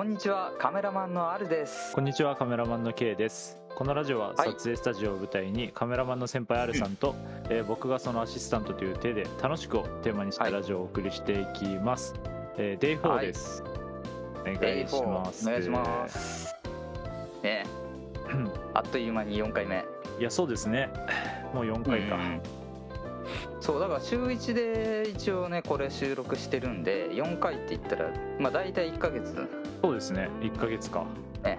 こんにちはカメラマンのあるです。こんにちはカメラマンの K です。このラジオは撮影スタジオを舞台にカメラマンの先輩 R さんと、えー僕がそのアシスタントという手で楽しくをテーマにしたはい。ラジオをお送りしていきます、えー、デイ4はいです、お願いします。お願いします。ねあっという間に4回目。いやそうですね。もう4回か、うん。そうだから週1で一応ねこれ収録してるんで4回って言ったらまあ大体1ヶ月そうですね。1ヶ月か。ね。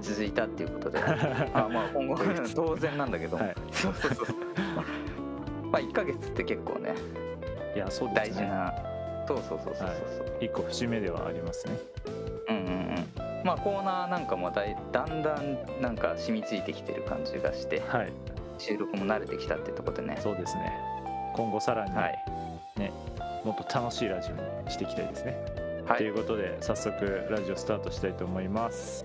続いたっていうことで。あまあ今後当然なんだけど、はい。そうそうそう。まあ1ヶ月って結構ねいやそうですね。大事な。そうそうそうそうそうそう、一個節目ではありますね。うんうんうん。まあコーナーなんかもだいだんだんなんか染みついてきてる感じがしてはい。収録も慣れてきたってとこでね。そうですね。今後さらに、はい。ねもっと楽しいラジオにしていきたいですね、はい。ということで早速ラジオスタートしたいと思います。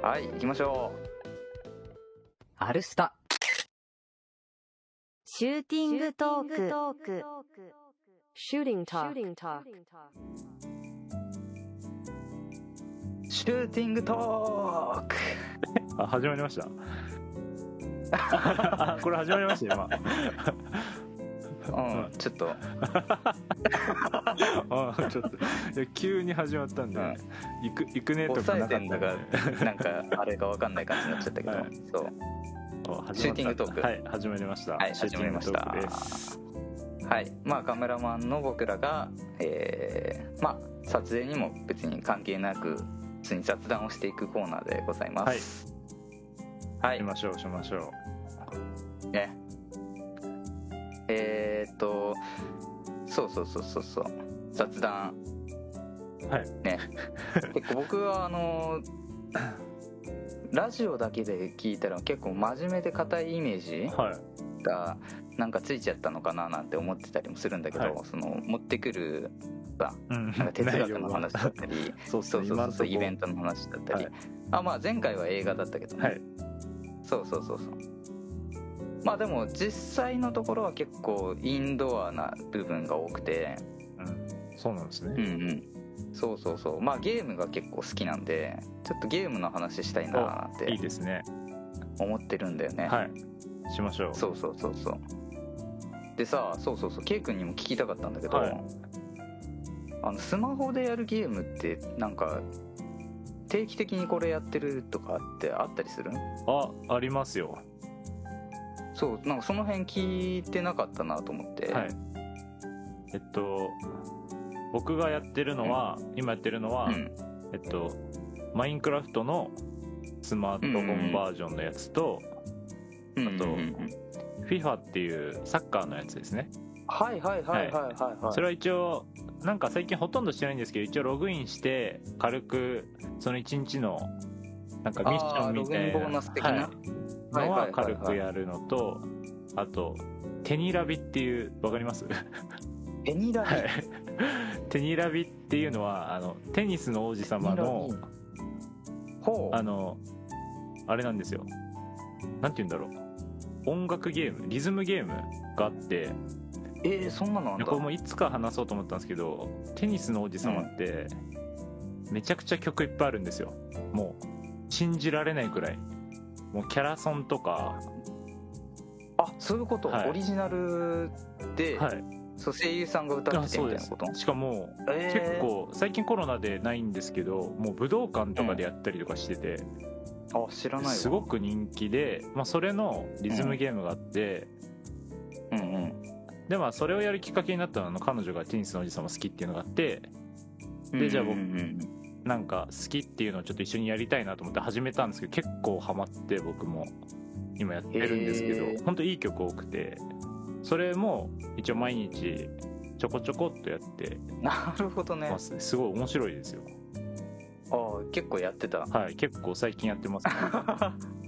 はい行きましょう。アルスタ。シューティングトーク。Shooting talk. シューティングトーク。あ始まりました。あ これ始まりました今うんちょっと。あちょっと。いや急に始まったんで、うん。行く行くねとかなかったんで。てんだかなんかあれが分かんない感じになっちゃったけど、はい。そう。シューティングトーク。はい始まりました。はいシューティングトークで始す。はい。まあカメラマンの僕らがえーまあ撮影にも別に関係なく普通に雑談をしていくコーナーでございます。はい、しましょうしましょう。ねえー、っとそうそうそうそうそう。雑談。はい。ね。結構僕はあのラジオだけで聞いたら結構真面目で硬いイメージはい。がなんかついちゃったのかななんて思ってたりもするんだけど、はい。その持ってくるさうん。なんか哲学の話だったり そうそうそうそうそうイベントトの話だったり、はい。あまあ前回は映画だったけどね、はい。そうそうそうそうまあでも実際のところは結構インドアな部分が多くて。うん。そうなんですうんね、うん。そうそうそう。まあゲームが結構好きなんでちょっとゲームの話したいななんいいてですね。思ってるんだよね。はい。しましょう。そうそうそうそう。でさそうそうそう。K 君にも聞きたかったんだけど、はい。あのスマホでやるゲームってなんか定期的にこれやってるとかってあったりする？あありますよそうなんかその辺聞いてなかったなと思って、はい。えっと僕がやってるのは、今やってるのは、うん。えっとマインクラフトのスマートフォンバージョンのやつと、うん。あとうんうんうん FIFA っていうサッカーのやつですね。はいはいはいはいはいはい。それは一応なんか最近ほとんどしてないんですけど一応ログインして軽くその一日のなんかミッションみたいな？はいのは軽くやるのとあとテニラビっていうわかります？ペニラビ、はい。テニラビっていうのはあのテニスの王子様のあのあれなんですよ。なんて言うんだろう。音楽ゲームリズムゲームがあってえー、そんなのあんだ。これもいつか話そうと思ったんですけどテニスの王子様ってめちゃくちゃ曲いっぱいあるんですよ。もう信じられないくらいもうキャラソンとか。あそういうこと、はい。オリジナルで、はい。そう声優さんが歌あっててみたいなこと？しかもえー。結構最近コロナでないんですけどもう武道館とかでやったりとかしてて、あ知らないわ。すごく人気で、まあ、それのリズムゲームがあって、うんうん。でまあそれをやるきっかけになったのは彼女がテニスの王子様好きっていうのがあって。でじゃあ僕うんうんなんか好きっていうのをちょっと一緒にやりたいなと思って始めたんですけど結構ハマって僕も。今やってるんですけど本当いい曲多くて。それも一応毎日ちょこちょこっとやって。うんなるほどね。ます。すごい面白いですよ。あ結構やってた。はい結構最近やってます、ね、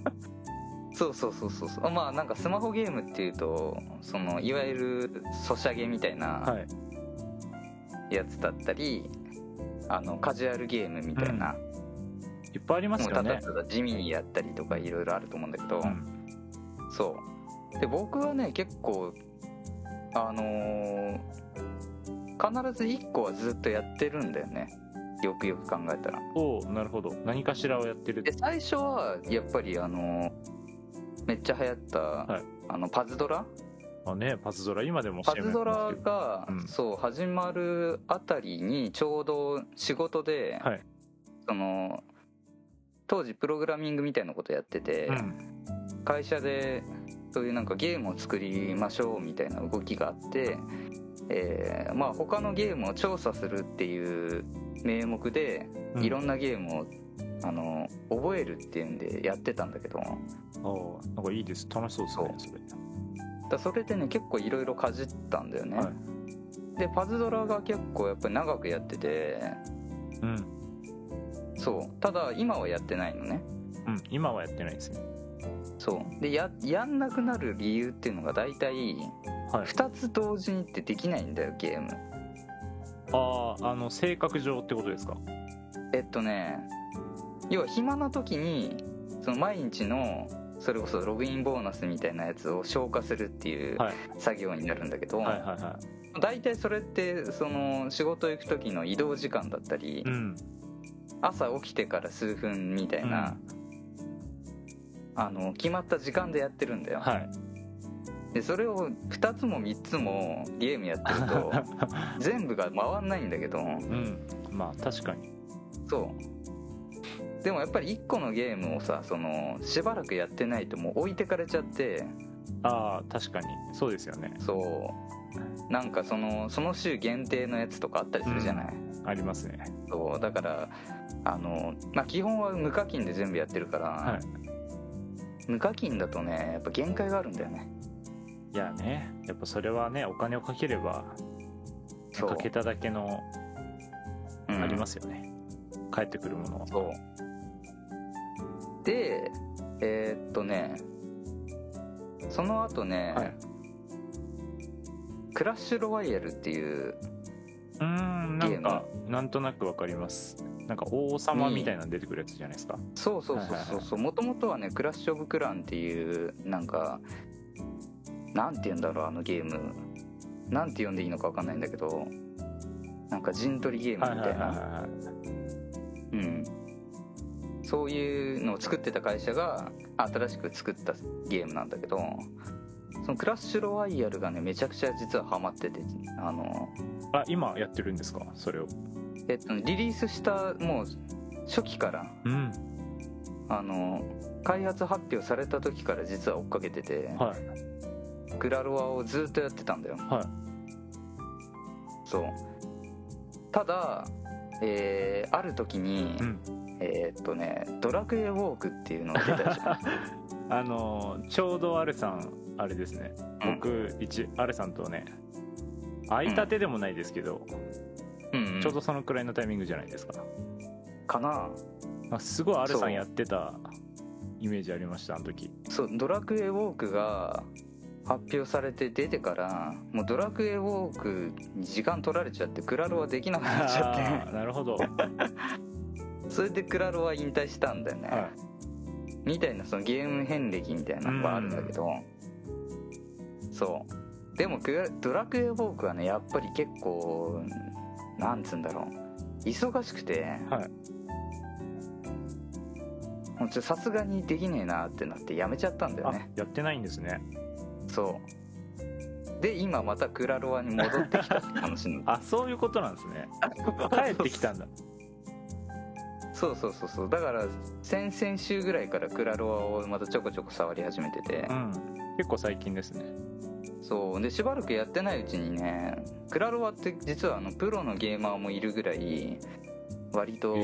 そうそうそうそうそう。まあなんかスマホゲームっていうとそのいわゆるソシャゲみたいなはい。やつだったり、あのカジュアルゲームみたいな、いっぱいありますよね。ただただ地味にやったりとかいろいろあると思うんだけど、うん。そう。で僕はね結構あのー必ず1個はずっとやってるんだよね。よくよく考えたら。おおなるほど。何かしらをやってる。で最初はやっぱりあのめっちゃ流行った、はい。あのパズドラあねパズドラ今でもパズドラが、うん。そう始まるあたりにちょうど仕事で、はい。その当時プログラミングみたいなことやってて、うん。会社でそういうなんかゲームを作りましょうみたいな動きがあって、えーまあ他のゲームを調査するっていう名目でうん。いろんなゲームを、あの覚えるっていうんでやってたんだけど。んかいいです。楽しそうですねそれらそれでね結構いろいろかじったんだよね、はい。でパズドラが結構やっぱり長くやってて。うん。そう。ただ今はやってないのね。うん。今はやってないですね。そう。でややんなくなる理由っていうのが大体はい。2つ同時にってできないんだよゲーム。あああの性格上ってことですか？えっとね要は暇な時にその毎日のそれこそログインボーナスみたいなやつを消化するっていうはい。作業になるんだけど、はいはいは大体それってその仕事行く時の移動時間だったり、いうん。朝起きてから数分みたいな、あの決まった時間でやってるんだよ、はい。でそれを2つも3つもゲームやってると 全部が回んないんだけどうん。まあ確かに。そうでもやっぱり1個のゲームをさそのしばらくやってないともう置いてかれちゃって。ああ確かに。そうですよね。そう。なんかそのその週限定のやつとかあったりするじゃない、ありますね。そう。だからあのまあ基本は無課金で全部やってるから、はい。無課金だとねやっぱ限界があるんだよね。いやねやっぱそれはねお金をかければかけただけのうん。ありますよね、帰ってくるものは。そうでえーっとねその後ね、はい。クラッシュロワイヤルっていううーんなゲーム。んかなんとなくわかります。なんか王様みたいなの出てくるやつじゃないですか？そうそうそうそうそう。もともとはねクラッシュ・オブ・クランっていうなんかなんて言うんだろうあのゲーム。なんて呼んでいいのか分かんないんだけどなんか陣取りゲームみたいな。はうんそういうのを作ってた会社が新しく作ったゲームなんだけどそのクラッシュロワイヤルがねめちゃくちゃ実はハマっててあのあ今やってるんですか？それを。えっとリリースしたもう初期からうん。あの開発発表された時から実は追っかけてて、はい。グラロワをずっとやってたんだよ。はい。そう。ただえーある時に、うんえーっとね「ドラクエウォーク」っていうのが出たじゃん。あのちょうどアルさんあれですね。うん。僕一アルさんとね会いたてでもないですけど、うん、ちょうどそのくらいのタイミングじゃないですか。かな。あすごいアルさんやってたイメージありましたあの時。そう「ドラクエウォーク」が発表されて出てからもうドラクエウォークに時間取られちゃってクラロワできなくなっちゃあっーなるほど、て それでクラロワ引退したんだよね、はみたいなそのゲーム遍歴みたいなのがあるんだけど、そう。でもクラドラクエウォークはねやっぱり結構なんつうんだろう。忙しくて、さすがにできねえなってなってやめちゃったんだよあねやってないんですね。そう。で今またクラロワに戻ってきたって話にあそういうことなんですね。帰ってきたんだそうそうそうそう。だから先々週ぐらいからクラロワをまたちょこちょこ触り始めてて。う、ん。結構最近ですね。そう。でしばらくやってないうちにねクラロワって実はあのプロのゲーマーもいるぐらい割と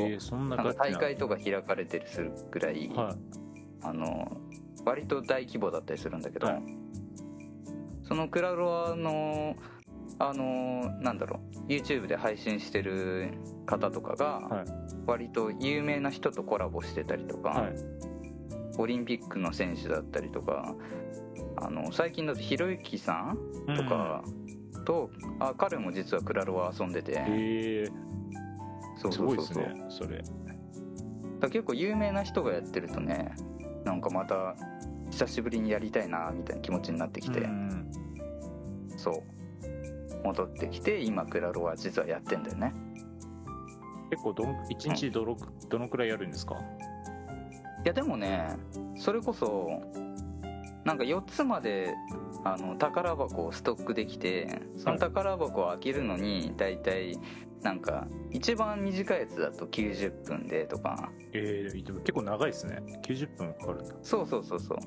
大会とか開かれてるするぐらい、はあの割と大規模だったりするんだけど、はい。そのクラロワのあのなんだろう YouTube で配信してる方とかがはい。割と有名な人とコラボしてたりとか、いはい。オリンピックの選手だったりとかあの最近だとひろゆきさんとかと、あ彼も実はクラロワ遊んでて、えー、すそうそうそうそう。ごいですねそれ。だ結構有名な人がやってるとねなんかまた久しぶりにやりたいなみたいな気持ちになってきて、うん。そう戻ってきて今クラロワ実はやってんだよね。結構どん1日どの,、どのくらいやるんですか？いやでもねそれこそなんか4つまであの宝箱をストックできてその宝箱を開けるのに大体なんか一番短いやつだと90分でとか。えー、でも結構長いですね。90分かかる。んだそうそうそうそう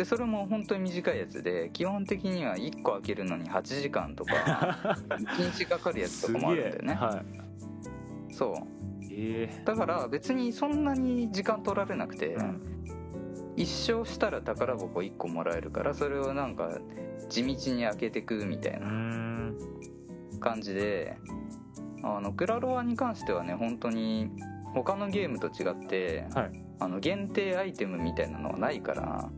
でそれも本当に短いやつで基本的には1個開けるのに8時間とか 1日かかるやつとかもあるんだよね。はい。そう。えだから別にそんなに時間取られなくて、えうん。一生したら宝箱1個もらえるからそれをなんか地道に開けてくみたいうな感じであのクラロワに関してはね本当に他のゲームと違って、はい。あの限定アイテムみたいなのはないから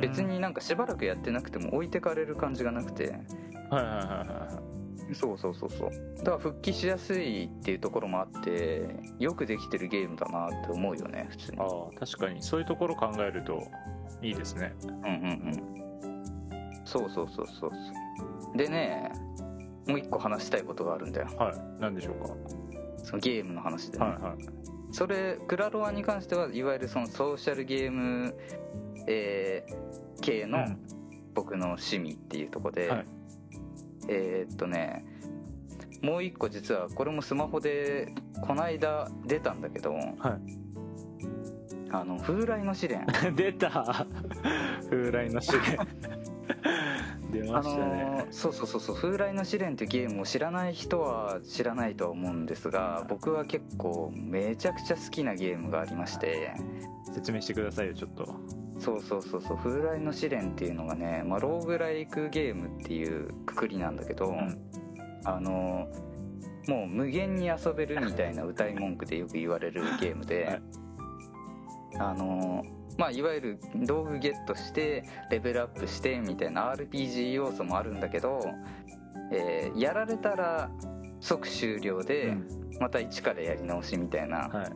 別になんかしばらくやってなくても置いてかれる感じがなくて。はいはいはいはいそうそうそうそう。だから復帰しやすいっていうところもあってよくできてるゲームだなって思うよね普通に。ああ確かに。そういうところ考えるといいですね。うんうんうん。そうそうそうそうそう。でねもう一個話したいことがあるんだよ。はい。何でしょうそのゲームの話でね、かはいはい。それクラロワに関してはいわゆるそのソーシャルゲーム、えー系のうん。僕の趣味っていうところで、はい。えーっとねもう一個実はこれもスマホでこないだ出たんだけど、あの風来の試練。出た。風来の試練。出あましたね、のーそうそうそうそう。風来の試練っていうゲームを知らない人は知らないとは思うんですが僕は結構めちゃくちゃ好きなゲームがありまして。説明してくださいよちょっと。そうそうそうそう。風来の試練っていうのがね、まあ、ローグライクゲームっていうくくりなんだけど、ん。あのもう無限に遊べるみたいな歌い文句でよく言われるゲームで、はいあのまあいわゆる道具ゲットしてレベルアップしてみたいな RPG 要素もあるんだけど、えーやられたら即終了で、うん。また一からやり直しみたいな、はい。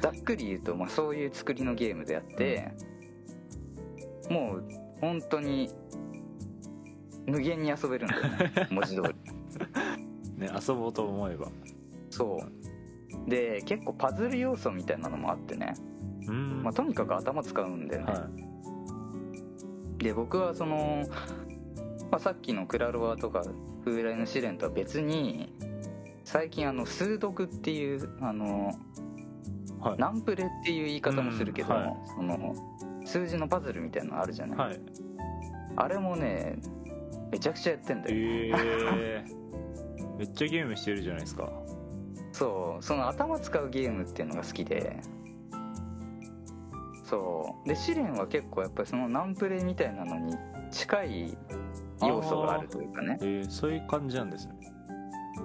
ざっくり言うと、まあ、そういう作りのゲームであって、もう本当に無限に遊べるんだよね文字通り。ね遊ぼうと思えば。そう。で結構パズル要素みたいなのもあってね、まあ、とにかく頭使うんだよね、はで僕はその、まあ、さっきのクラロワとか風来の試練とは別に最近あの数読っていうあのいはい。ナンプレっていう言い方もするけど、うんはい。その数字のパズルみたいなのあるじゃない、はい。あれもねめちゃくちゃやってんだよ、えー、めっちゃゲームしてるじゃないですか。そう。その頭使うゲームっていうのが好きでそう。で試練は結構やっぱりそのナンプレみたいなのに近い要素があるというかね。えー、そういう感じなんですね。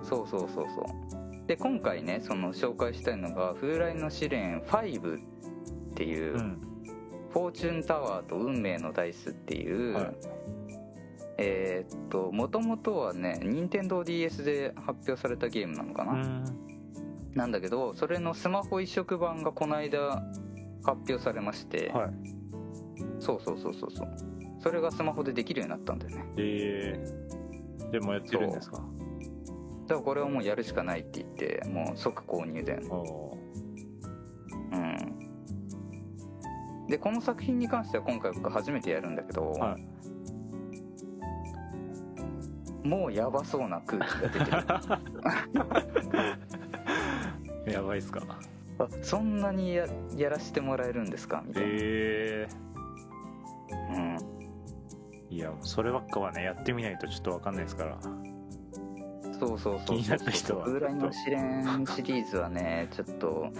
そうそうそうそう。で今回ねその紹介したいのが「風来の試練5」っていう、うん。フォーチュンタワーと運命のダイスっていう、はい。えーっともともとはね任天堂 d s で発表されたゲームなのかな、うん。なんだけどそれのスマホ移植版がこの間発表されまして、はい。そうそうそうそうそう。それがスマホでできるようになったんだよね。えー、でもやってるんですか？だからこれはもうやるしかないって言ってもう即購入だよねおうん。でこの作品に関しては今回僕初めてやるんだけど、はい。もうやばそうな空気が出てる。やばいっすかあ そんなにややらせてもらえるんですか？みたいな、えうん、ー、いやそればっかはねやってみないとちょっとわかんないですから。そうそうそう気になった人は。風来の試練シリーズはねちょっと。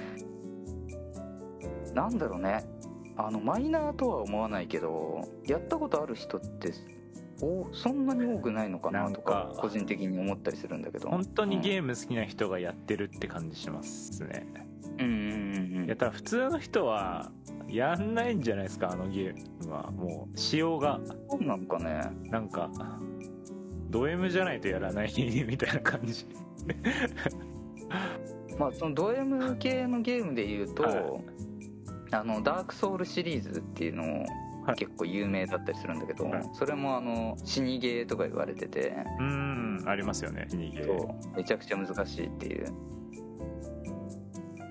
なんだろうね。あのマイナーとは思わないけどやったことある人っておそんなに多くないのかな？とか個人的に思ったりするんだけど。本当にーゲーム好きな人がやってるって感じしますね、ムうんうんうんうんやったら普通の人はやんないんじゃないですかあのゲームは。もう仕様が。そうなのかね。なんかド M じゃないとやらないみたいな感じ。まあそのド M 系のゲームで言うと、はい。あのダークソウルシリーズっていうのをはい。結構有名だったりするんだけど、はい。それもあの死にゲーとか言われてて。うーんありますよね死にゲー。めちゃくちゃ難しいっていう。で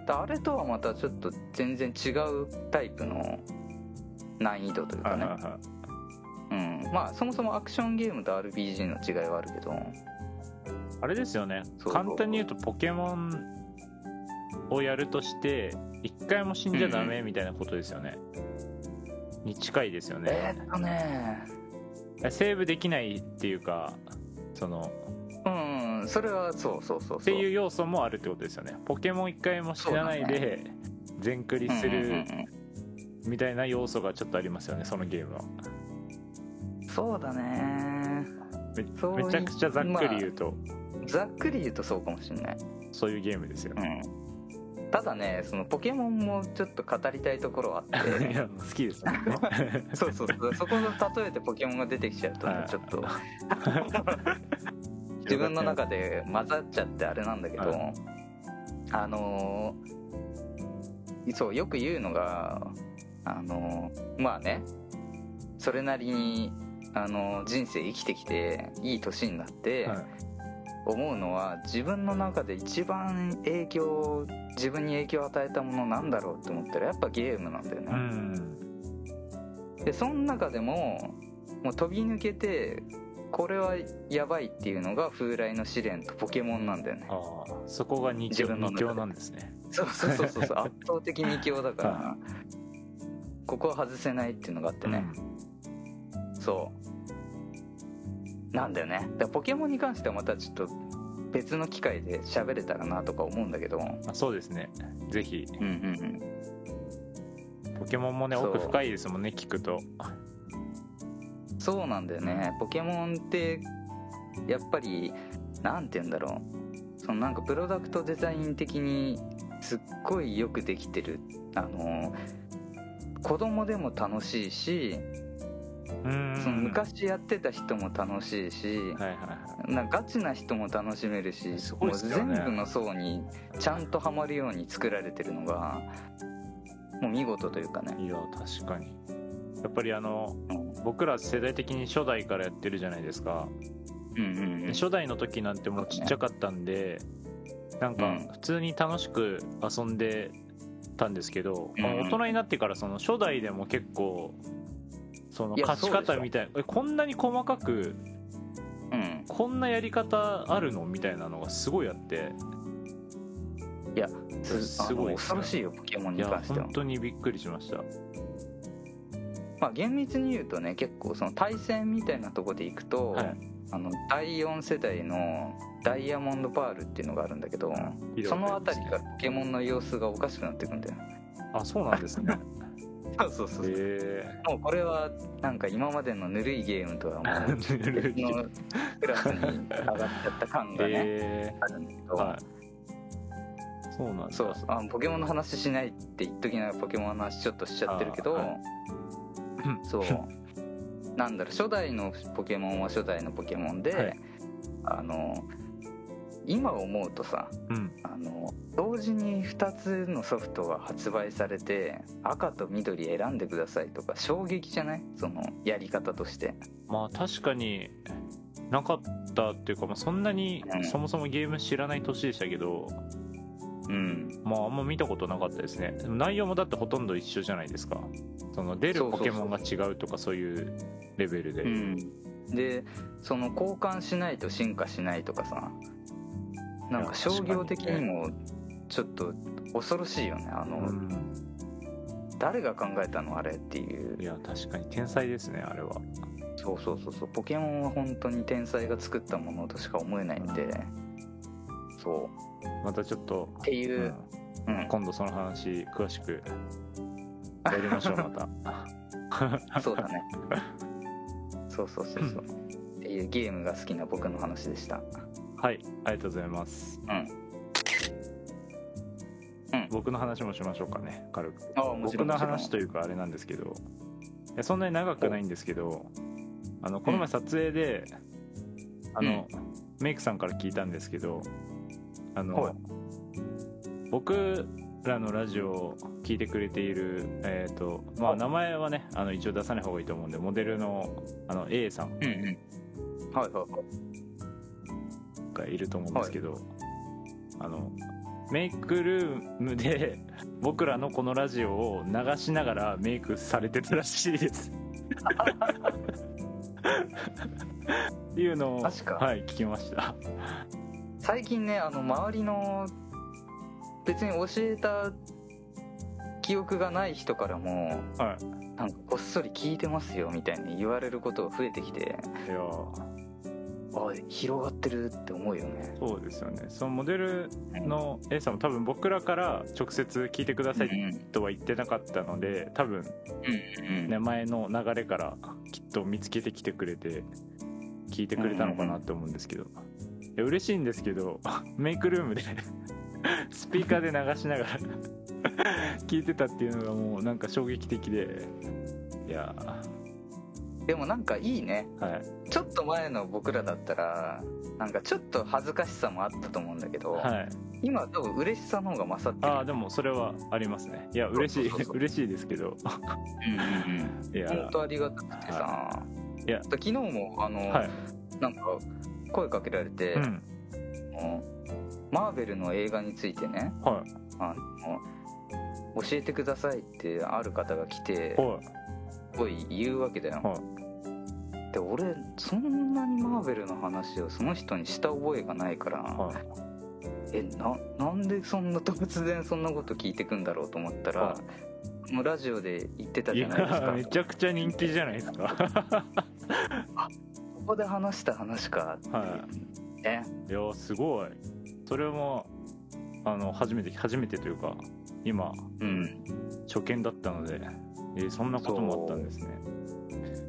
あれとはまたちょっと全然違うタイプの難易度というかね、はいはいはい。うん、まあそもそもアクションゲームと RPG の違いはあるけど。あれですよね。簡単に言うとポケモンをやるとして一回も死んじゃダメみたいなことですよね、に近いですよえねーっとね。セーブできないっていうかそのうんそれはそうそうそうそう。っていう要素もあるってことですよね。ポケモン一回も死なないで全クリするうんみたいな要素がちょっとありますよねそのゲームは。うんそうだね。めめちゃくちゃざっくり言うと、ざっくり言うとそうかもしれない。そういうゲームですようね、ん。ただねそのポケモンもちょっ語りたいところはあっ いてや好きですよ。ね そうそうそう。そこの例えてポケモンが出てきちゃうとねはい。ちょっと 自分の中で混ざっちゃってあれなんだけど、はあのーそうよく言うのがあのーまあねそれなりに、あのー人生生きてきていい年になって、はい。思うのは自分の中で一番影響自分に影響を与えたものなんだろうって思ったらやっぱゲームなんだよね、うん。でその中でももう飛び抜けてこれはやばいっていうのが風来の試練とポケモンなんだよね。ああそこが二強強なんですね。そうそうそうそう。圧倒的に強だから、はここは外せないっていうのがあってね、そう。なんだよね。だポケモンに関してはまたちょっと別の機会で喋れたらなとか思うんだけど。うんあそうですね。ぜひ。うんうんポケモンもね奥深いですもんね聞くとそうなんだよね。ポケモンってやっぱりなんて言うんだろう。そのなんかプロダクトデザイン的にすっごいよくできてる。あの子供でも楽しいしうんその昔やってた人も楽しいしはいはいはい。なんかガチな人も楽しめるしね。もう全部の層にちゃんとハマるように作られてるのがもう見事というかね。いや確かに。やっぱりあのうん僕ら世代的に初代からやってるじゃないですか。うんうんうん。初代の時なんてもうちっちゃかったんでなんかうん。普通に楽しく遊んでたんですけど、うん。大人になってからその初代でも結構その勝ち方みたいえこんなに細かくうん。こんなやり方あるのみたいなのがすごいあって。いやすすごいね。恐ろしいよポケモンに関しては。本当にびっくりしましたまあ厳密に言うとね結構その対戦みたいなとこでいくと、はい。あの第4世代のダイヤモンドパールっていうのがあるんだけどその辺りからポケモンの様子がおかしくなってくんだよあそうなんですね。そうそうそうへもうこれはなんか今までのぬるいゲームとはもう え別のクラスに上がっちゃった感がね、へあるんだけど、えはい。そうなんだ。そうそう。あポケモンの話しないって言っときながらポケモンの話ちょっとしちゃってるけど、あはいそう。なんだろう初代のポケモンは初代のポケモンで、はい。あの今思うとさうん。あの同時に2つのソフトが発売されて赤と緑選んでくださいとか衝撃じゃない？そのやり方として。まあ確かになかったっていうか、まあ、そんなにうん。そもそもゲーム知らない年でしたけど、うんまああんま見たことなかったですね。でも内容もだってほとんど一緒じゃないですか。その出るポケモンが違うとかそういうレベルで、うん。でその交換しないと進化しないとかさ。なんか商業的にもちょっと恐ろしいよね。あの、うん。誰が考えたのあれっていう。いや確かに天才ですねあれは。そうそうそうそう。ポケモンは本当に天才が作ったものとしか思えないんで。そまたちょっと、うっていう。う、うん。今度その話詳しく やりましょうまた。そうだね。そうそうそうそう。っていうゲームが好きな僕の話でした。はいありがとうございます。うん。うん。僕の話もしましょうかね軽く。ああもちろ僕の話というかあれなんですけど。いやそんなに長くないんですけどあのこの前撮影で、あの、メイクさんから聞いたんですけどあの、はい。僕らのラジオを聞いてくれているえっ、とまあ名前はねあの一応出さない方がいいと思うんでモデルのあの A さん。うんうん。はいはいはい。がいると思うんですけど、あのメイクルームで 僕らのこのラジオを流しながらメイクされてたらしいです。っていうのをはい聞きました最近ねあの周りの別に教えた記憶がない人からもはい。なんかこっそり聞いてますよみたいに言われることが増えてきていやあ広がってるって思うよね。そうですよね。そのモデルの A さんも多分僕らから直接聞いてくださいうんとは言ってなかったので多分うんうんね前の流れからきっと見つけてきてくれて聞いてくれたのかなって思うんですけど。いや嬉しいんですけど メイクルームで スピーカーで流しながら 聞いてたっていうのがもうなんか衝撃的でいやでもなんかいいね。ーはい。ちょっと前の僕らだったらなんかちょっと恥ずかしさもあったと思うんだけど、はい。今は多分嬉しさの方が勝ってる。ああでもそれはありますね。いや嬉しい。嬉しいですけど。うんうんうん。いや本当ありがたくてさ、い。や。昨日もあの、はい。なんか声かけられて、うん。マーベルの映画についてねはい。あの教えてくださいってある方が来てはい。すごい言うわけだよ、はで俺そんなにマーベルの話をその人にした覚えがないから、はい。えななんでそんな突然そんなこと聞いてくんだろうと思ったら、はもうラジオで言ってたいじゃないですか。やめちゃくちゃ人気じゃないですか ここで話した話か。って、はねいやすごい。それもあの初めて初めてというか今うん。初見だったので、えーそんなこともあったんですね。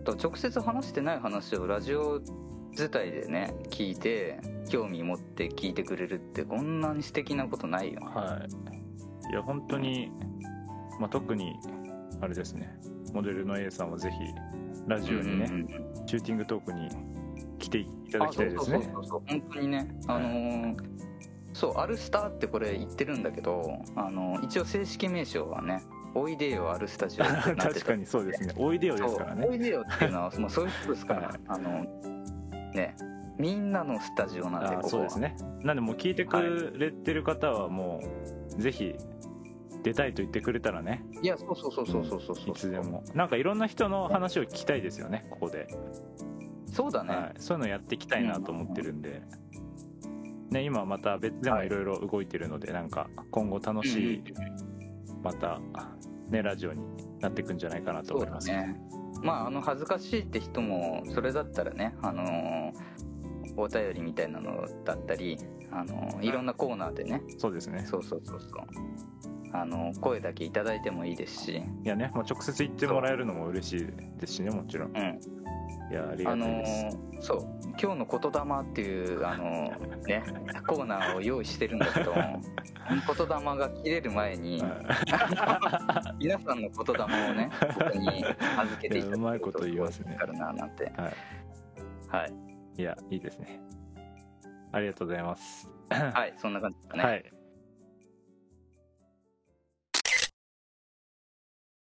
と直接話してない話をラジオ自体でね聞いて興味持って聞いてくれるってこんなに素敵なことないよはい。いや本当に、まあ、特にあれですね。モデルの A さんはぜひラジオにね、うんシューティングトークに来ていただきたいですね。あそうそうそう本当にねあのーそうアルスターってこれ言ってるんだけどあの一応正式名称はねおいでよアルスタジオ 確かにそうですね。おいでよですからね。おいでよっていうのは、まあ、そういうことですから、はい。あのねみんなのスタジオなんであここは。そうですね。なんでもう聞いてくれてる方はもうぜひ出たいと言ってくれたらね。いやそうそうそうそうそうそうそう。いつでも。なんかいろんな人の話を聞きたいですよねここで、そうだね、はい、そういうのやっていきたいなと思ってるんで、ね、今また別でもいろいろ動いてるので、なんか今後楽しいまたねラジオになっていくんじゃないかなと思います。だね。まああの恥ずかしいって人もそれだったらねあのーお便りみたいなのだったりあのーいろんなコーナーでね。そうですね。そうそうそうそうあのー声だけいただいてもいいですし。いやね、もう直接言ってもらえるのも嬉しいですしねもちろん。うん。いやありあのがたいです、ーそう。今日の言霊っていうあのーね コーナーを用意してるんだけど言霊が切れる前にはい。皆さんの言霊をねここに預けていただいやうまいこと言いますね。からななんて。はい。はい。いやいいですね。ありがとうございます。はいそんな感じですかね、はい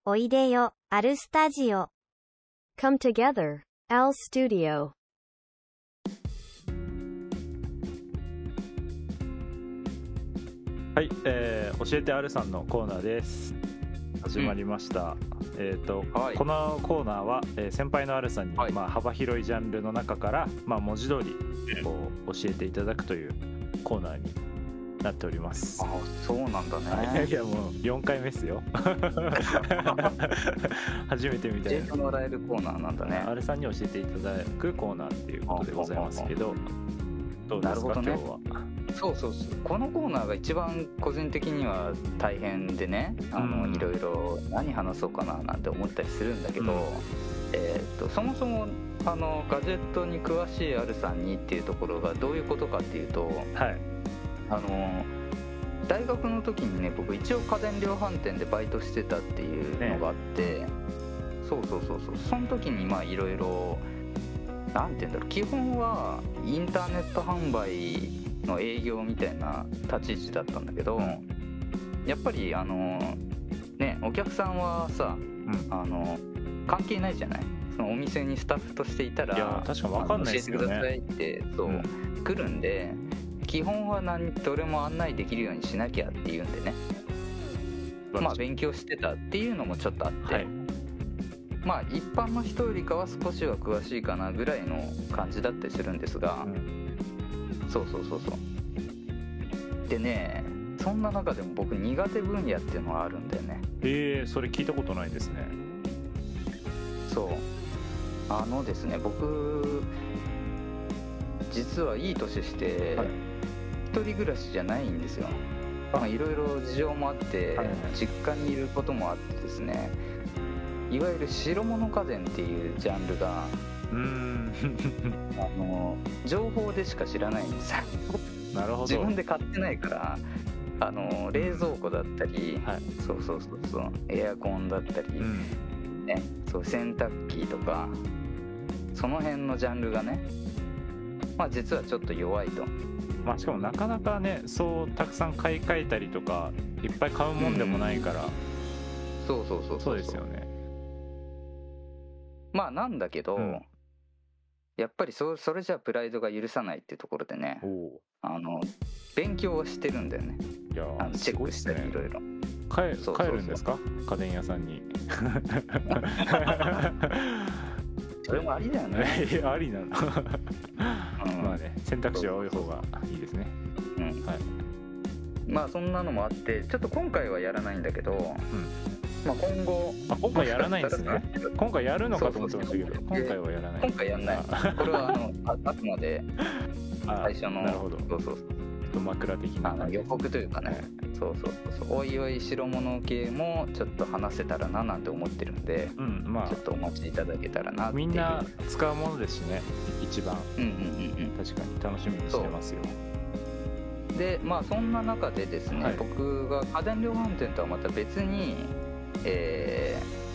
おいでよ、アルスタジオ。Come together, Al Studio. はい、えー教えてあるさんのコーナーです始まりました、えっ、と、はいこのコーナーは、えー先輩のあるさんに、はいまあ、幅広いジャンルの中から、まあ、文字通りこう教えていただくというコーナーになっております。あそうなんだはい、やもう4回目ですよ。初めてみたいなもらえるコーナーなんだね。あるさんに教えていただくコーナーっていうことでございますけどど。うですか、ね。今日は？そうそうそう。このコーナーが一番個人的には大変でねあの、うん。いろいろ何話そうかななんて思ったりするんだけど、うん。えーっとそもそもあのガジェットに詳しいあるさんにっていうところがどういうことかっていうとはいあの大学の時にね僕一応家電量販店でバイトしてたっていうのがあって、そうそうそうそう。その時にまあいろいろなんて言うんだろう基本はインターネット販売の営業みたいな立ち位置だったんだけど、うん。やっぱりあのねお客さんはさうん。あの関係ないじゃない？そのお店にスタッフとしていたらいや確かに分かんないですよね。教えてくださいってそう、うん。来るんで聞基本は何どれも案内できるようにしなきゃっていうんでね。まあ勉強してたっていうのもちょっとあって、はい。まあ一般の人よりかは少しは詳しいかなぐらいの感じだったりするんですが、うん。そうそうそうそう。でねそんな中でも僕苦手分野っていうのはあるんだよね。えー、それ聞いたことないですね。そう。あのですね僕実はいい年して、はい。一人暮らしじゃないんですよ。まあいろいろ事情もあって、はい。実家にいることもあってですね。いわゆる白物家電っていうジャンルがうーん。あの情報でしか知らないんですよ。なるほど。自分で買ってないからあの冷蔵庫だったり、はい。そうそうそうそうエアコンだったり、うん。ね、そう洗濯機とかその辺のジャンルがねまあ実はちょっと弱いと。まあしかもなかなかねそうたくさん買い替えたりとかいっぱい買うもんでもないから、そうそうそうそうですよね。まあなんだけど、うん。やっぱりそそれじゃプライドが許さないっていうところでねあの勉強はしてるんだよね。いやあのチェックしたりいろいろ帰るんですか？家電屋さんに それもありだよね、ありなの。うん。まあね選択肢は多い方がいいですね。うん。はい。まあそんなのもあってちょっと今回はやらないんだけど、まあ、今後あ今回やらないんですね。今回やるのかと思ってましたけど今回はやらない。今回やんない。これはあのああくまであ最初の。なるほど。そうそうそう枕的なあの予告というかね、そうそうそうおいおい白物系もちょっと話せたらななんて思ってるんでうんまちょっとお待ちいただけたらなみんな使うものですしね一番。うんうんうんうん。確かに楽しみにしてますよ。でまあそんな中でですね、はい。僕が家電量販店とはまた別に、えー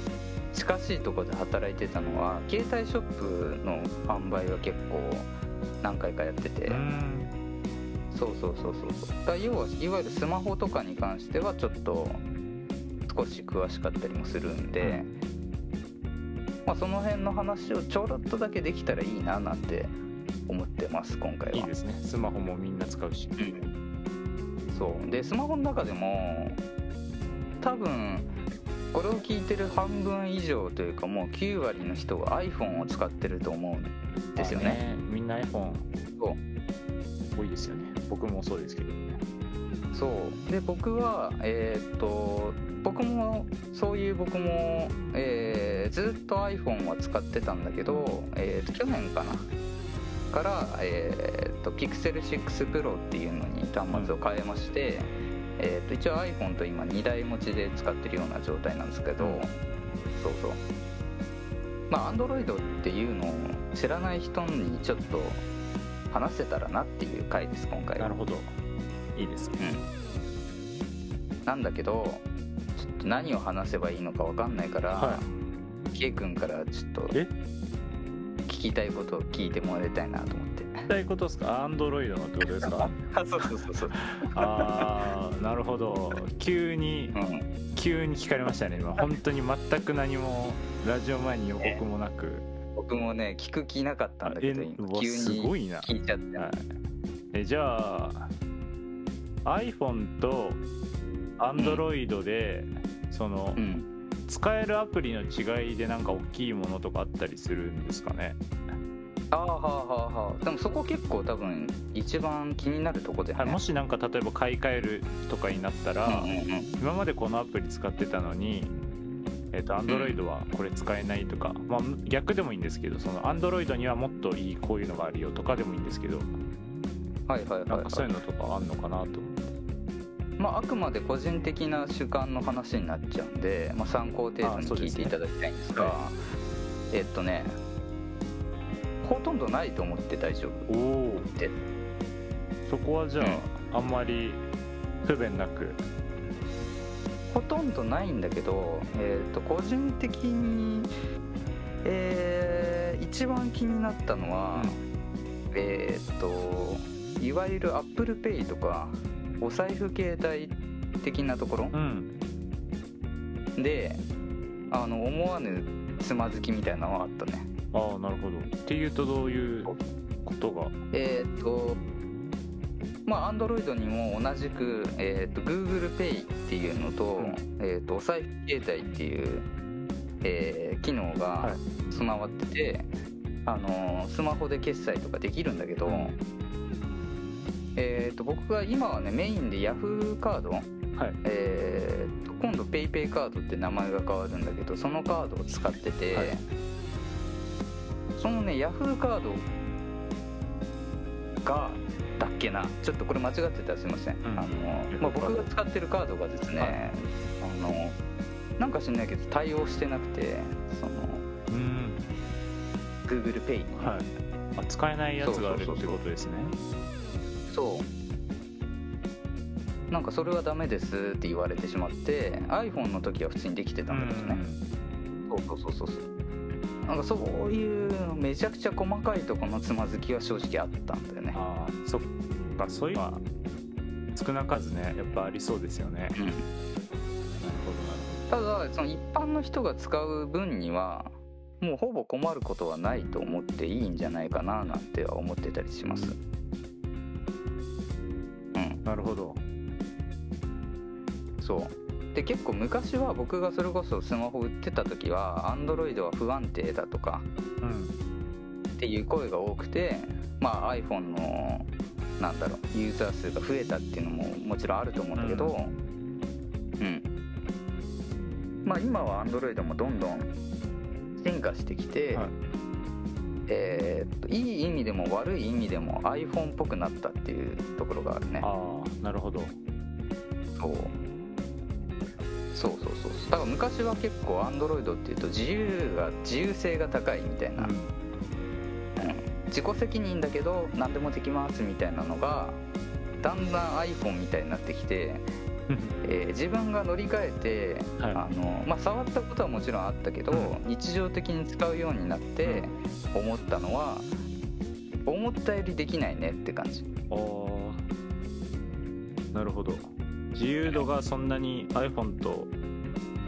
近しいところで働いてたのは携帯ショップの販売は結構何回かやってて、うーんそうそうそうそうそう。だ要はいわゆるスマホとかに関してはちょっと少し詳しかったりもするんで、まあ、その辺の話をちょろっとだけできたらいいななんて思ってます今回は。いいですね。スマホもみんな使うし。うん。そう。でスマホの中でも多分これを聞いてる半分以上というかもう9割の人が iPhone を使ってると思うんですよね。あみんな iPhone そう。多いですよね僕もそうですけどね。そう。で僕はえーっと僕もそういう僕も、えーずっと iPhone は使ってたんだけど、えー去年かな。から、えーっと Pixel6 Pro っていうのに端末を変えまして、えーっと一応 iPhone と今2台持ちで使ってるような状態なんですけど、うん。そうそう。まあ Android っていうのを知らない人にちょっと話せたらなっていう回です今回。はなるほど。いいですねうん、なんだけどちょっと何を話せばいいのか分かんないから、は K 君からちょっとえ？聞きたいことを聞いてもらいたいなと思って。聞きたいことですか？アンドロイドのってことですか？あ そうそうそうそう、ああなるほど。急にうん、急に聞かれましたね今。本当に全く何もラジオ前に予告もなく僕もね聞く気なかったんだけど今急にすごいな。聞いちゃって、はい、えじゃあ iPhone と Android で、その、うん。使えるアプリの違いでなんか大きいものとかあったりするんですかね？ああはあはあはあでもそこ結構多分一番気になるとこだよはい、ね、もしなんか例えば買い替えるとかになったら、うんうんうん。今までこのアプリ使ってたのにえっ、と Android はこれ使えないとか、まあ逆でもいいんですけどその Android にはもっといいこういうのがあるよとかでもいいんですけどはいはいはい、なんかそうはいいうのとかあんのかなと。まあ、あくまで個人的な主観の話になっちゃうんで、まあ、参考程度に聞いていただきたいんですがはえっとねほとんどないと思って大丈夫。おおで。そこはじゃあ、あんまり不便なくほとんどないんだけど、えっと個人的に、えー一番気になったのは、えっといわゆる ApplePay とかお財布携帯的なところ。うん。であの思わぬつまずきみたいなのはあったね。ああなるほど。っていうとどういうことが？えーっとまあ Android にも同じく、えー、と GooglePay っていうのと,、うん。えー、とお財布携帯っていう、えー機能がはい。備わってて、あのースマホで決済とかできるんだけど、うん。えー、と僕が今はねメインで Yahoo カード、はい。えー、と今度 PayPay カードって名前が変わるんだけどそのカードを使ってて、はい。そのね Yahoo カードがだっけな。ちょっとこれ間違ってたらすいません、ん。あの、まあ、僕が使ってるカードがですね、はい。あのなんか知んないけど対応してなくてそのうん。GooglePay に。ね、はい。あ使えないやつがあるってそうそうそうそう。ことですねそう。なんかそれはダメですって言われてしまって iPhone の時は普通にできてたんだけどね、そうそうそうそうそうなんかそういうめちゃくちゃ細かいところのつまずきは正直あったんだよね。ああそっかそういうのは少なからずねやっぱありそうですよね。なるうんほどなるただその一般の人が使う分にはもうほぼ困ることはないと思っていいんじゃないかななんては思ってたりします。うん。ほどなるほど。そうで結構昔は僕がそれこそスマホ売ってた時は Android は不安定だとかうん。っていう声が多くてまあ iPhone のなんだろうユーザー数が増えたっていうのももちろんあると思うんだけどうん、まあ今は Android もどんどん進化してきて、はい。えーっといい意味でも悪い意味でも iPhone っぽくなったっていうところがあるね。ああなるほど。そうそうそうそうだから昔は結構 Android っていうと自由が自由性が高いみたいな、うん。自己責任だけど何でもできますみたいなのがだんだん iPhone みたいになってきて、えー自分が乗り換えて、はい。あのまあ、触ったことはもちろんあったけど、うん。日常的に使うようになって思ったのは思ったよりできないねって感じ。ああなるほど自由度がそんなに iPhone と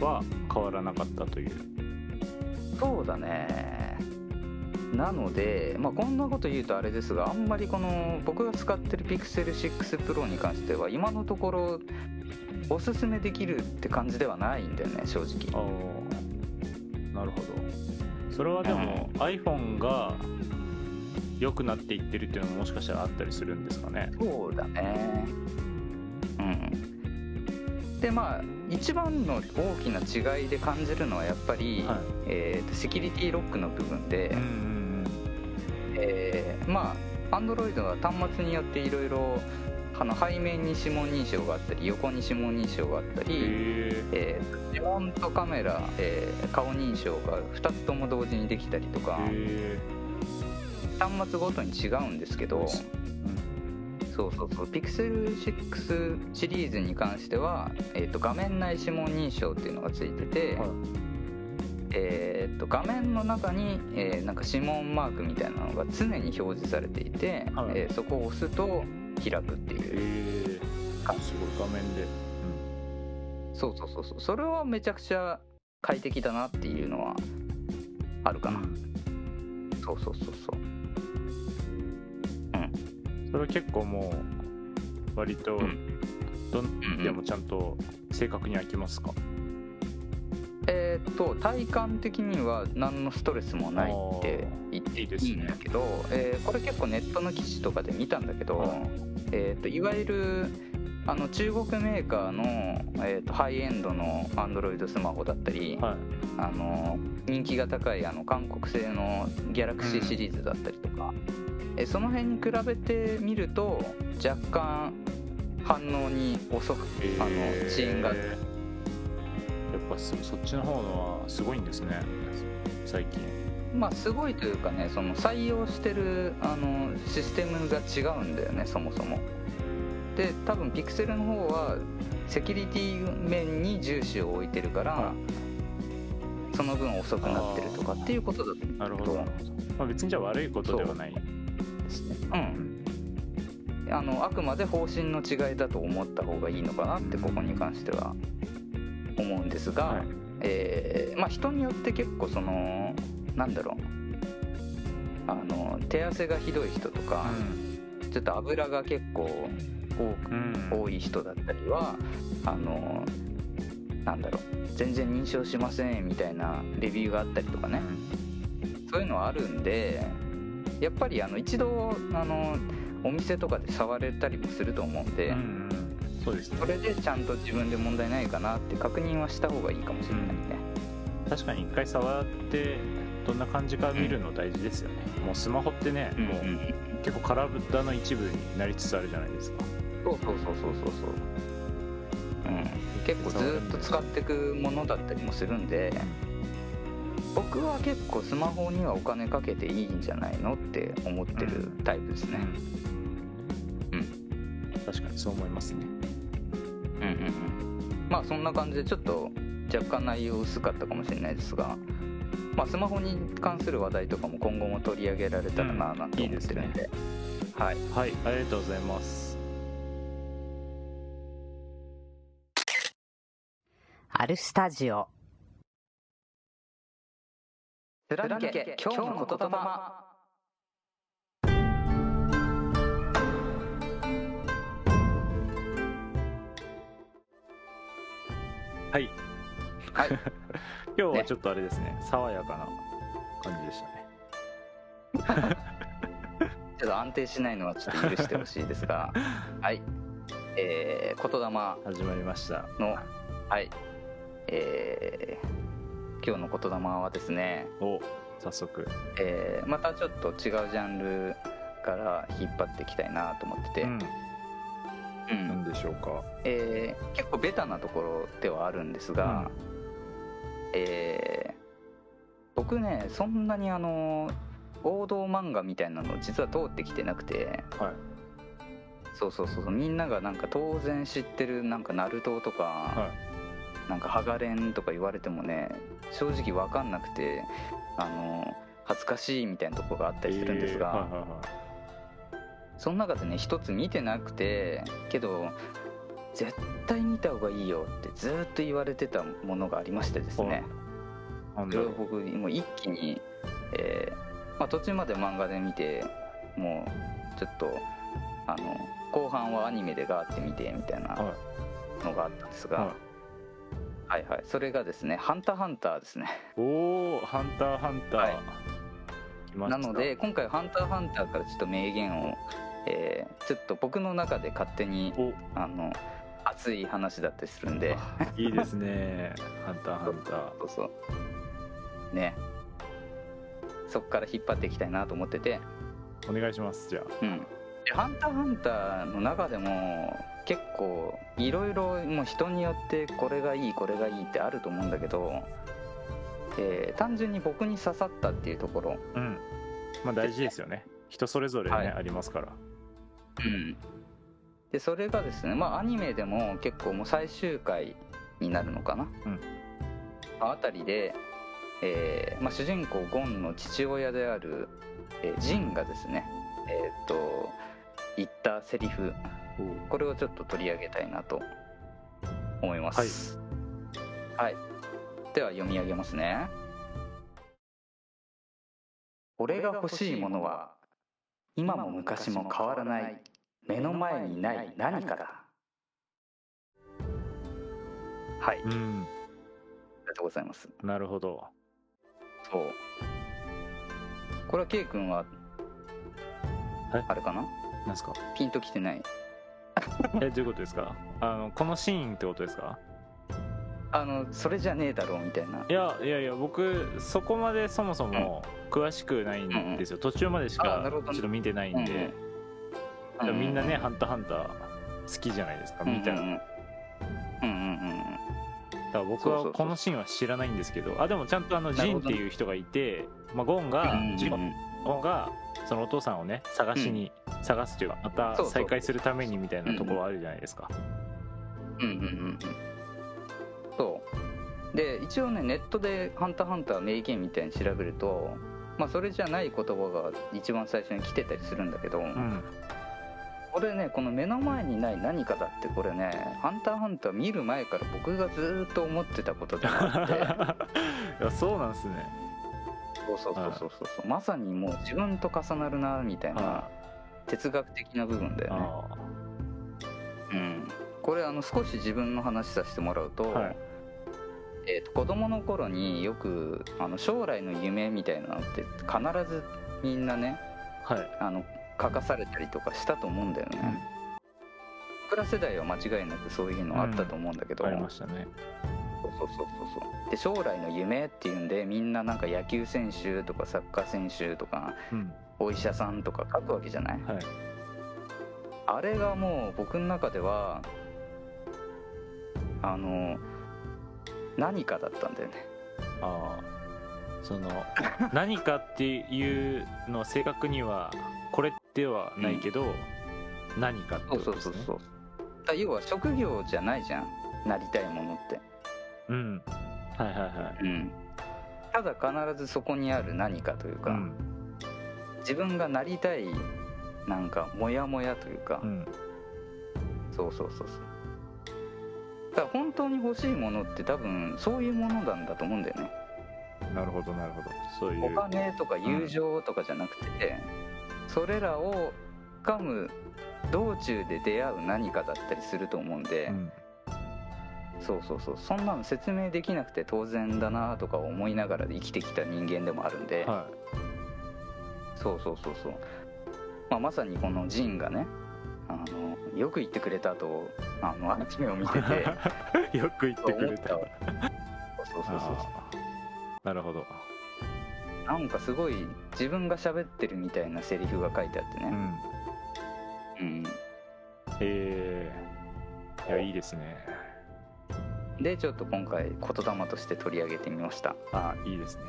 は変わらなかったという。そうだね。なので、まあ、こんなこと言うとあれですがあんまりこの僕が使ってる Pixel6 Pro に関しては今のところおすすめできるって感じではないんだよね正直。ああなるほど。それはでも、iPhone が良くなっていってるっていうのももしかしたらあったりするんですかね。そうだね。うんでまあ一番の大きな違いで感じるのはやっぱり、はい。えーとセキュリティロックの部分で、えーまあ Android は端末によっていろいろあの背面に指紋認証があったり横に指紋認証があったうんり、へええー指紋とカメラ、えー顔認証が2つとも同時にできたりとかへ端末ごとに違うんですけどそうそうそう。Pixel6 シリーズに関しては、えー、と画面内指紋認証っていうのがついてて、はい。えー、と画面の中に、えーなんか指紋マークみたいなのが常に表示されていて、はい。えーそこを押すと開くっていう。へえすごい画面で、そうそうそうそう。それはめちゃくちゃ快適だなっていうのはあるかな、そうそうそうそうそれは結構もう割とうん。どんでもちゃんと正確に開きますか、えーっと体感的には何のストレスもないって言っていいんだけど、えーこれ結構ネットの記事とかで見たんだけど、はいえーっといわゆるあの中国メーカーの、えーっとハイエンドの Android スマホだったり、はいあの人気が高いあの韓国製のギャラクシーシリーズだったりとか、えその辺に比べてみると若干反応に遅くあの遅延が。やっぱそそっちの方のはすごいんですね。最近。まあすごいというかねその採用してるあのシステムが違うんだよねそもそも。で多分ピクセルの方はセキュリティ面に重視を置いてるから、はその分遅くなってるとかっていうことだなるほど。まあ、別にじゃあ悪いことではないですね。うん。あのあくまで方針の違いだと思った方がいいのかなってここに関しては思うんですが、はい。えーまあ人によって結構そのなんだろう。あの手汗がひどい人とか、ちょっと油が結構多い人だったりはあのなんだろう全然認証しませんみたいなレビューがあったりとかね。そういうのはあるんでやっぱりあの一度あのお店とかで触れたりもすると思うんで、うんうんそうですね。それでちゃんと自分で問題ないかなって確認はした方がいいかもしれないね、確かに一回触ってどんな感じか見るの大事ですよね、もうスマホってね、もう結構体の一部になりつつあるじゃないですか。そうそうそうそうそうそううん。結構ずっと使っていくものだったりもするんで僕は結構スマホにはお金かけていいんじゃないのって思ってるタイプですね、うん。確かにそう思いますね。うん、うんうん。まあそんな感じでちょっと若干内容薄かったかもしれないですがまあスマホに関する話題とかも今後も取り上げられたらななんて思ってるんで,、はい。はいありがとうございますアルスタジオ。貫け今日の言霊はい。はい。今日はちょっとあれですね。爽やかな感じでしたね。ちょっと安定しないのはちょっと許してほしいですが。はい。えー、言霊。始まりました。の。はいえー、今日の言霊はですね、お早速。えーまたちょっと違うジャンルから引っ張っていきたいなと思ってて、うん。うん。何でしょうか。えー結構ベタなところではあるんですが、えー僕ねそんなにあの王道漫画みたいなの実は通ってきてなくて。はい。そうそうそうみんながなんか当然知ってるなんかナルトとか、はなんかハガレンとか言われてもね正直分かんなくてあの恥ずかしいみたいなとこがあったりするんですが、その中でね一つ見てなくてけど絶対見た方がいいよってずっと言われてたものがありましてですね。それを僕もう一気に、えーまあ、途中まで漫画で見てもうちょっとあの後半はアニメでガーって見てみたいなはのがあったんですが、ははいはいそれがですね「ハンターハンター」ですね。おおハンターハンター、はい。なので今回「ハンターハンター」からちょっと名言を、えーちょっと僕の中で勝手にお。あの熱い話だったりするんで。いいですね。ハンターハンター。そうそう。ね。そっから引っ張っていきたいなと思ってて。お願いしますじゃあ。うん。でハンターハンターの中でも結構いろいろもう人によってこれがいいこれがいいってあると思うんだけど、えー単純に僕に刺さったっていうところ。うん。まあ大事ですよね。人それぞれね、はい。ありますから。うん。でそれがですねまあアニメでも結構もう最終回になるのかな、うん。あたりで、えーまあ、主人公ゴンの父親である、えージンがですねえーっと言ったセリフ。これをちょっと取り上げたいなと思います。はい、では読み上げますね。俺が欲しいものは今も昔も変わらない目の前にない何かだ。はい。ありうんがとうございます。なるほど。そう。これは K 君はえあれかな？なんすか？ピンときてない。えどういうことですか？あのこのシーンってことですか？あのそれじゃねえだろうみたいな。いやいやいや僕そこまでそもそも詳しくないんですよ、途中までしかちょっと見てないんで、うでもみんなね「ハンターハンター」好きじゃないですか見たら、うん。うんうんうんうん。だから僕はこのシーンは知らないんですけど。あでもちゃんとあのジンっていう人がいて、まあ、ゴンがうんうんジンゴンがそのお父さんをね探しに、探すというかまた再会するためにみたいなところあるじゃないですか、うんうんうんうん。そう。で一応ねネットで「ハンターハンター」名言みたいに調べるとまあそれじゃない言葉が一番最初に来てたりするんだけど、うん。これねこの目の前にない何かだってこれね「ハンターハンター」見る前から僕がずーっと思ってたことでもあって。いやそうなんですねそうそうそうそうそう。まさにもう自分と重なるなみたいなあ哲学的な部分だよね。あうん、これあの少し自分の話させてもらうと,、はい。えーと子供の頃によくあの将来の夢みたいなのって必ずみんなねはい。あの書かされたりとかしたと思うんだよね、僕ら世代は間違いなくそういうのあったと思うんだけど、ありましたねそうそうそうそう。そうで将来の夢っていうんでみんななんか野球選手とかサッカー選手とかうん。お医者さんとか書くわけじゃない？はい。あれがもう僕の中ではあの何かだったんだよね。ああ。その 何かっていうのは正確にはこれではないけど、何かってそうことですね。そうそうそう。だ要は職業じゃないじゃん。なりたいものってうん。はいはいはい。うん。ただ必ずそこにある何かというか、うん。自分がなりたいなんかモヤモヤというか、うん。そうそうそうそう。だから本当に欲しいものって多分そういうものなんだと思うんだよね。なるほどなるほど。そういう。お金とか友情とかじゃなくて、それらを掴む道中で出会う何かだったりすると思うんで、うんそうそうそう。そんなの説明できなくて当然だなとか思いながら生きてきた人間でもあるんで、はそうそうそうそう、まあ、まさにこのジンがねあのよく言ってくれたとあのアニメを見てて。い よく言ってくれた。そうそうそうそう。なるほど。なんかすごい自分が喋ってるみたいなセリフが書いてあってね、うん。うん、えー、いやいいですねでちょっと今回言霊として取り上げてみました。あいいですね。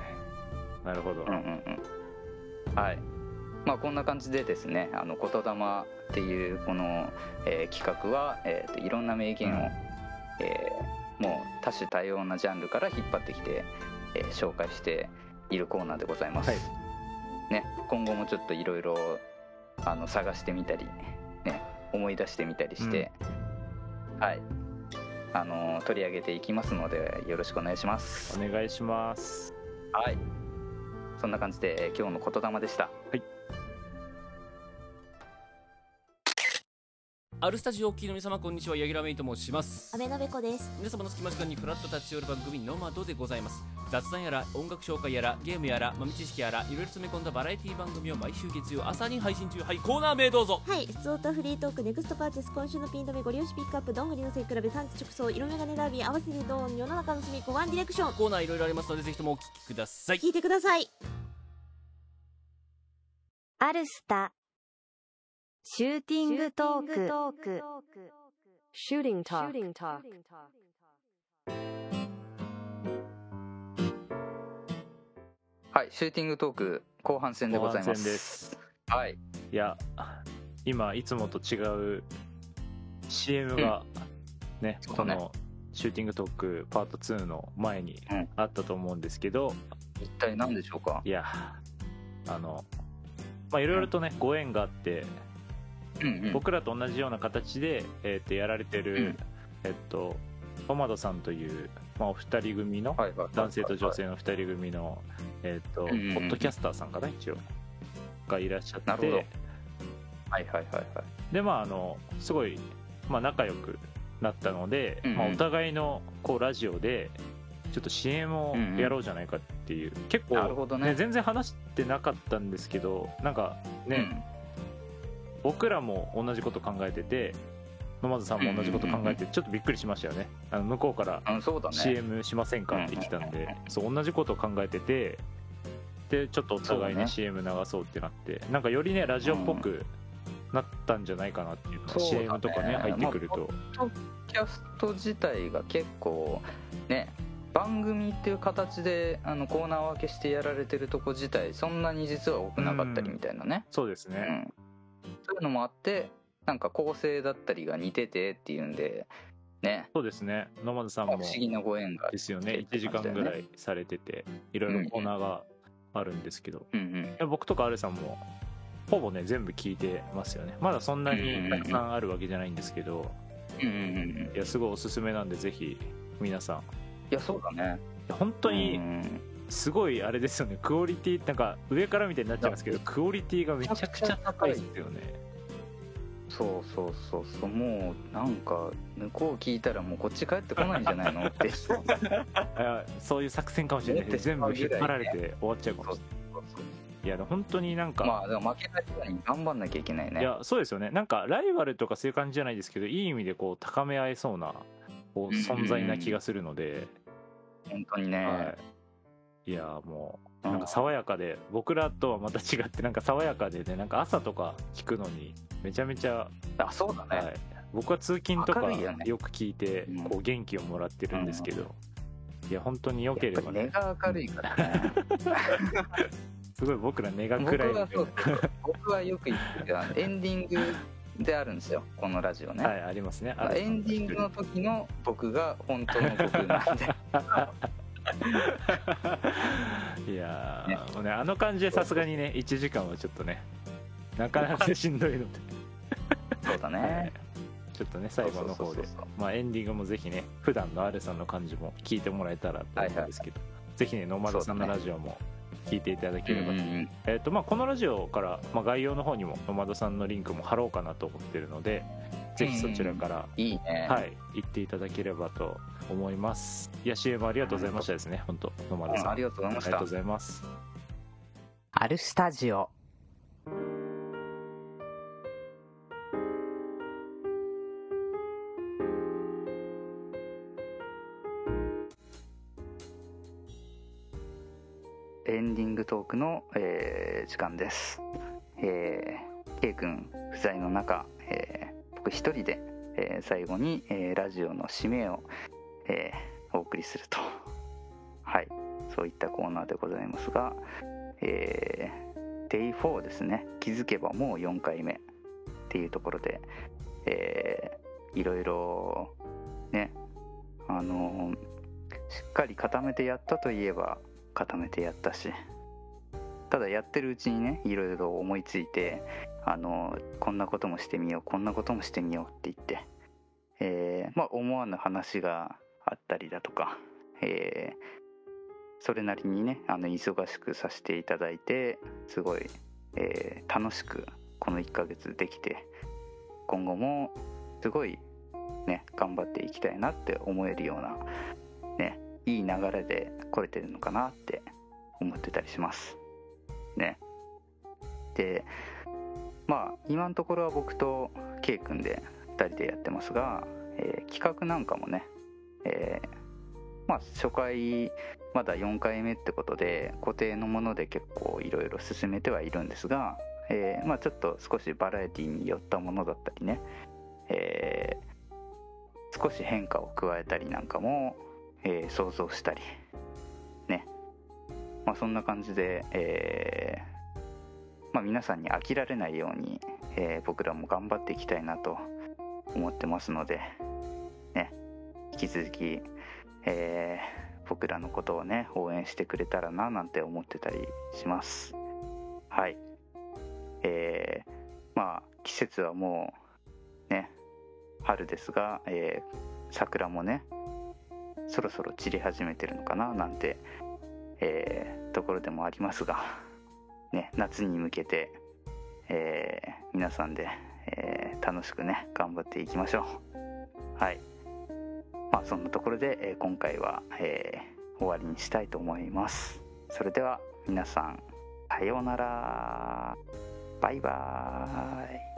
なるほど、うんうんうん。はい。まあこんな感じでですね「あの言霊」っていうこの、えー企画は、えーといろんな名言を、うん。えーもう多種多様なジャンルから引っ張ってきて、えー紹介しているコーナーでございます、はい。ね、今後もちょっといろいろあの探してみたり、ね、思い出してみたりして、はいあの取り上げていきますのでよろしくお願いします。お願いします。はい。そんな感じで、えー今日の言霊でしたアルスタジオきの皆様こんにちは。ヤギラメイと申します。アメナベコです。皆様の隙間時間にフラッと立ち寄る番組ノマドでございます。雑談やら音楽紹介やらゲームやら豆知識やらいろいろ詰め込んだバラエティ番組を毎週月曜朝に配信中。はいコーナー名どうぞ。はい、普通歌フリートークネクストパーチェス今週のピン止めご利用しピックアップどんぐりの背比べ産地直送色眼鏡ダービー合わせてドーン世の中の隅っこワンディレクション。コーナーいろいろありますのでぜひともお聞きください。聞いてください。アルスタシューティングトーク。シューティングトークはいシューティングトーク後半戦でございま後半戦す。ですはい。いや今いつもと違う CM がね、そうこのシューティングトークパート2の前にうん。あったと思うんですけど、一体何でしょうか？いやあのまあいろいろとねご縁があってうんうん。僕らと同じような形で、えー、とやられてる、うん。えっとトマドさんという、まあ、お二人組のはいはいはい男性と女性の二人組の、えっとポうんうんうん。ッドキャスターさんかな一応。がいらっしゃって。はいはいはいはい。でまああのすごい、まあ、仲良くなったので、うんうん。まあ、お互いのこうラジオでちょっと CM をやろうじゃないかっていう、結構なるほどね。全然話してなかったんですけどなんかね、僕らも同じこと考えてて野間さんも同じこと考えてちょっとびっくりしましたよね。あの向こうから CM しませんかって来たんでそう同じことを考えててでちょっとお互いに CM 流そうってなってなんかよりねラジオっぽくなったんじゃないかなっていう CM とかね入ってくると。ポッドキャスト自体が結構ね番組っていう形であのコーナー分けしてやられてるとこ自体そんなに実は多くなかったりみたいなね、そうですね。うんそういうのもあってなんか構成だったりが似ててっていうんでね。そうですね。野間さんも不思議なご縁がですよね。1時間ぐらいされてていろいろコーナーがあるんですけど。うんうん。僕とかアルさんもほぼね全部聞いてますよね。まだそんなにたくさんあるわけじゃないんですけど。うんうんうんうんいやすごいおすすめなんでぜひ皆さん。いいやそうだね。や本当うにんすごいあれですよね。クオリティなんか上からみたいになっちゃいますけどクオリティがめちゃくちゃ高いですよね。そうそうそうそう。もうなんか向こう聞いたらもうこっち帰ってこないんじゃないの？って。あそういう作戦かもしれない 全部引っ張られて終わっちゃうかもしれない。いや本当になんか、まあでも負けないように頑張んなきゃいけないね。いやそうですよね。なんかライバルとかそういう感じじゃないですけどいい意味でこう高め合えそうなこう存在な気がするので、本当にね、はい、いやもううん。なんか爽やかで僕らとはまた違ってなんか爽やかでねなんか朝とか聞くのにめちゃめちゃ、あそうだね、はい、僕は通勤とかよく聞いてうん。こう元気をもらってるんですけど、いや本当に良ければね。根が明るいからね。すごい僕ら根が僕暗いみたいなはそう。僕はよく言ってる。エンディングであるんですよ。このラジオね、はいありますね。エンディングの時の僕が本当の僕なんで いやーもうねあの感じでさすがにね1時間はちょっとねなかなかしんどいので、そうだね、はい。ちょっとね最後の方で。まあエンディングもぜひね普段の R さんの感じも聞いてもらえたらと思うんですけど、ぜひねノマドさんのラジオも聞いていただければと、うんうんうん。えっ、とまあこのラジオから、まあ、概要の方にもノマドさんのリンクも貼ろうかなと思ってるのでぜひそちらから、いいね、はい行っていただければと思います。いや CM ありがとうございましたですね。本当ノマドさん。うんありがとうございました。ありがとうございます。アルスタジオ。エンディングトークの、えー時間です。えー、K 君不在の中、えー僕一人で、えー最後に、えーラジオの締めを、えーお送りすると。はい。そういったコーナーでございますが、えー、Day4 ですね。気づけばもう4回目っていうところで、えーいろいろ、ね、あのーしっかり固めてやったといえば、固めてやったしただやってるうちにねいろいろ思いついてあのこんなこともしてみようこんなこともしてみようって言って、えーまあ、思わぬ話があったりだとか、えーそれなりにねあの忙しくさせていただいてすごい、えー楽しくこの1ヶ月できて今後もすごいね頑張っていきたいなって思えるようなねいい流れで来れてるのかなって思ってたりします。ね。でまあ今のところは僕と K 君で2人でやってますが、えー企画なんかもね、えーまあ初回まだ4回目ってことで固定のもので結構いろいろ進めてはいるんですが、えーまあちょっと少しバラエティに寄ったものだったりね、えー少し変化を加えたりなんかもえー想像したりね。まあそんな感じで、えーまあ、皆さんに飽きられないように、えー僕らも頑張っていきたいなと思ってますのでね引き続き、えー僕らのことをね応援してくれたらななんて思ってたりします。はい。えーまあ季節はもうね春ですが、えー桜もねそろそろ散り始めてるのかななんて、えーところでもありますが、ね、夏に向けて、えー皆さんで、えー楽しくね頑張っていきましょう。はい。まあそんなところで、えー今回は、え終わりにしたいと思います。それでは皆さんさようなら。バイバーイ。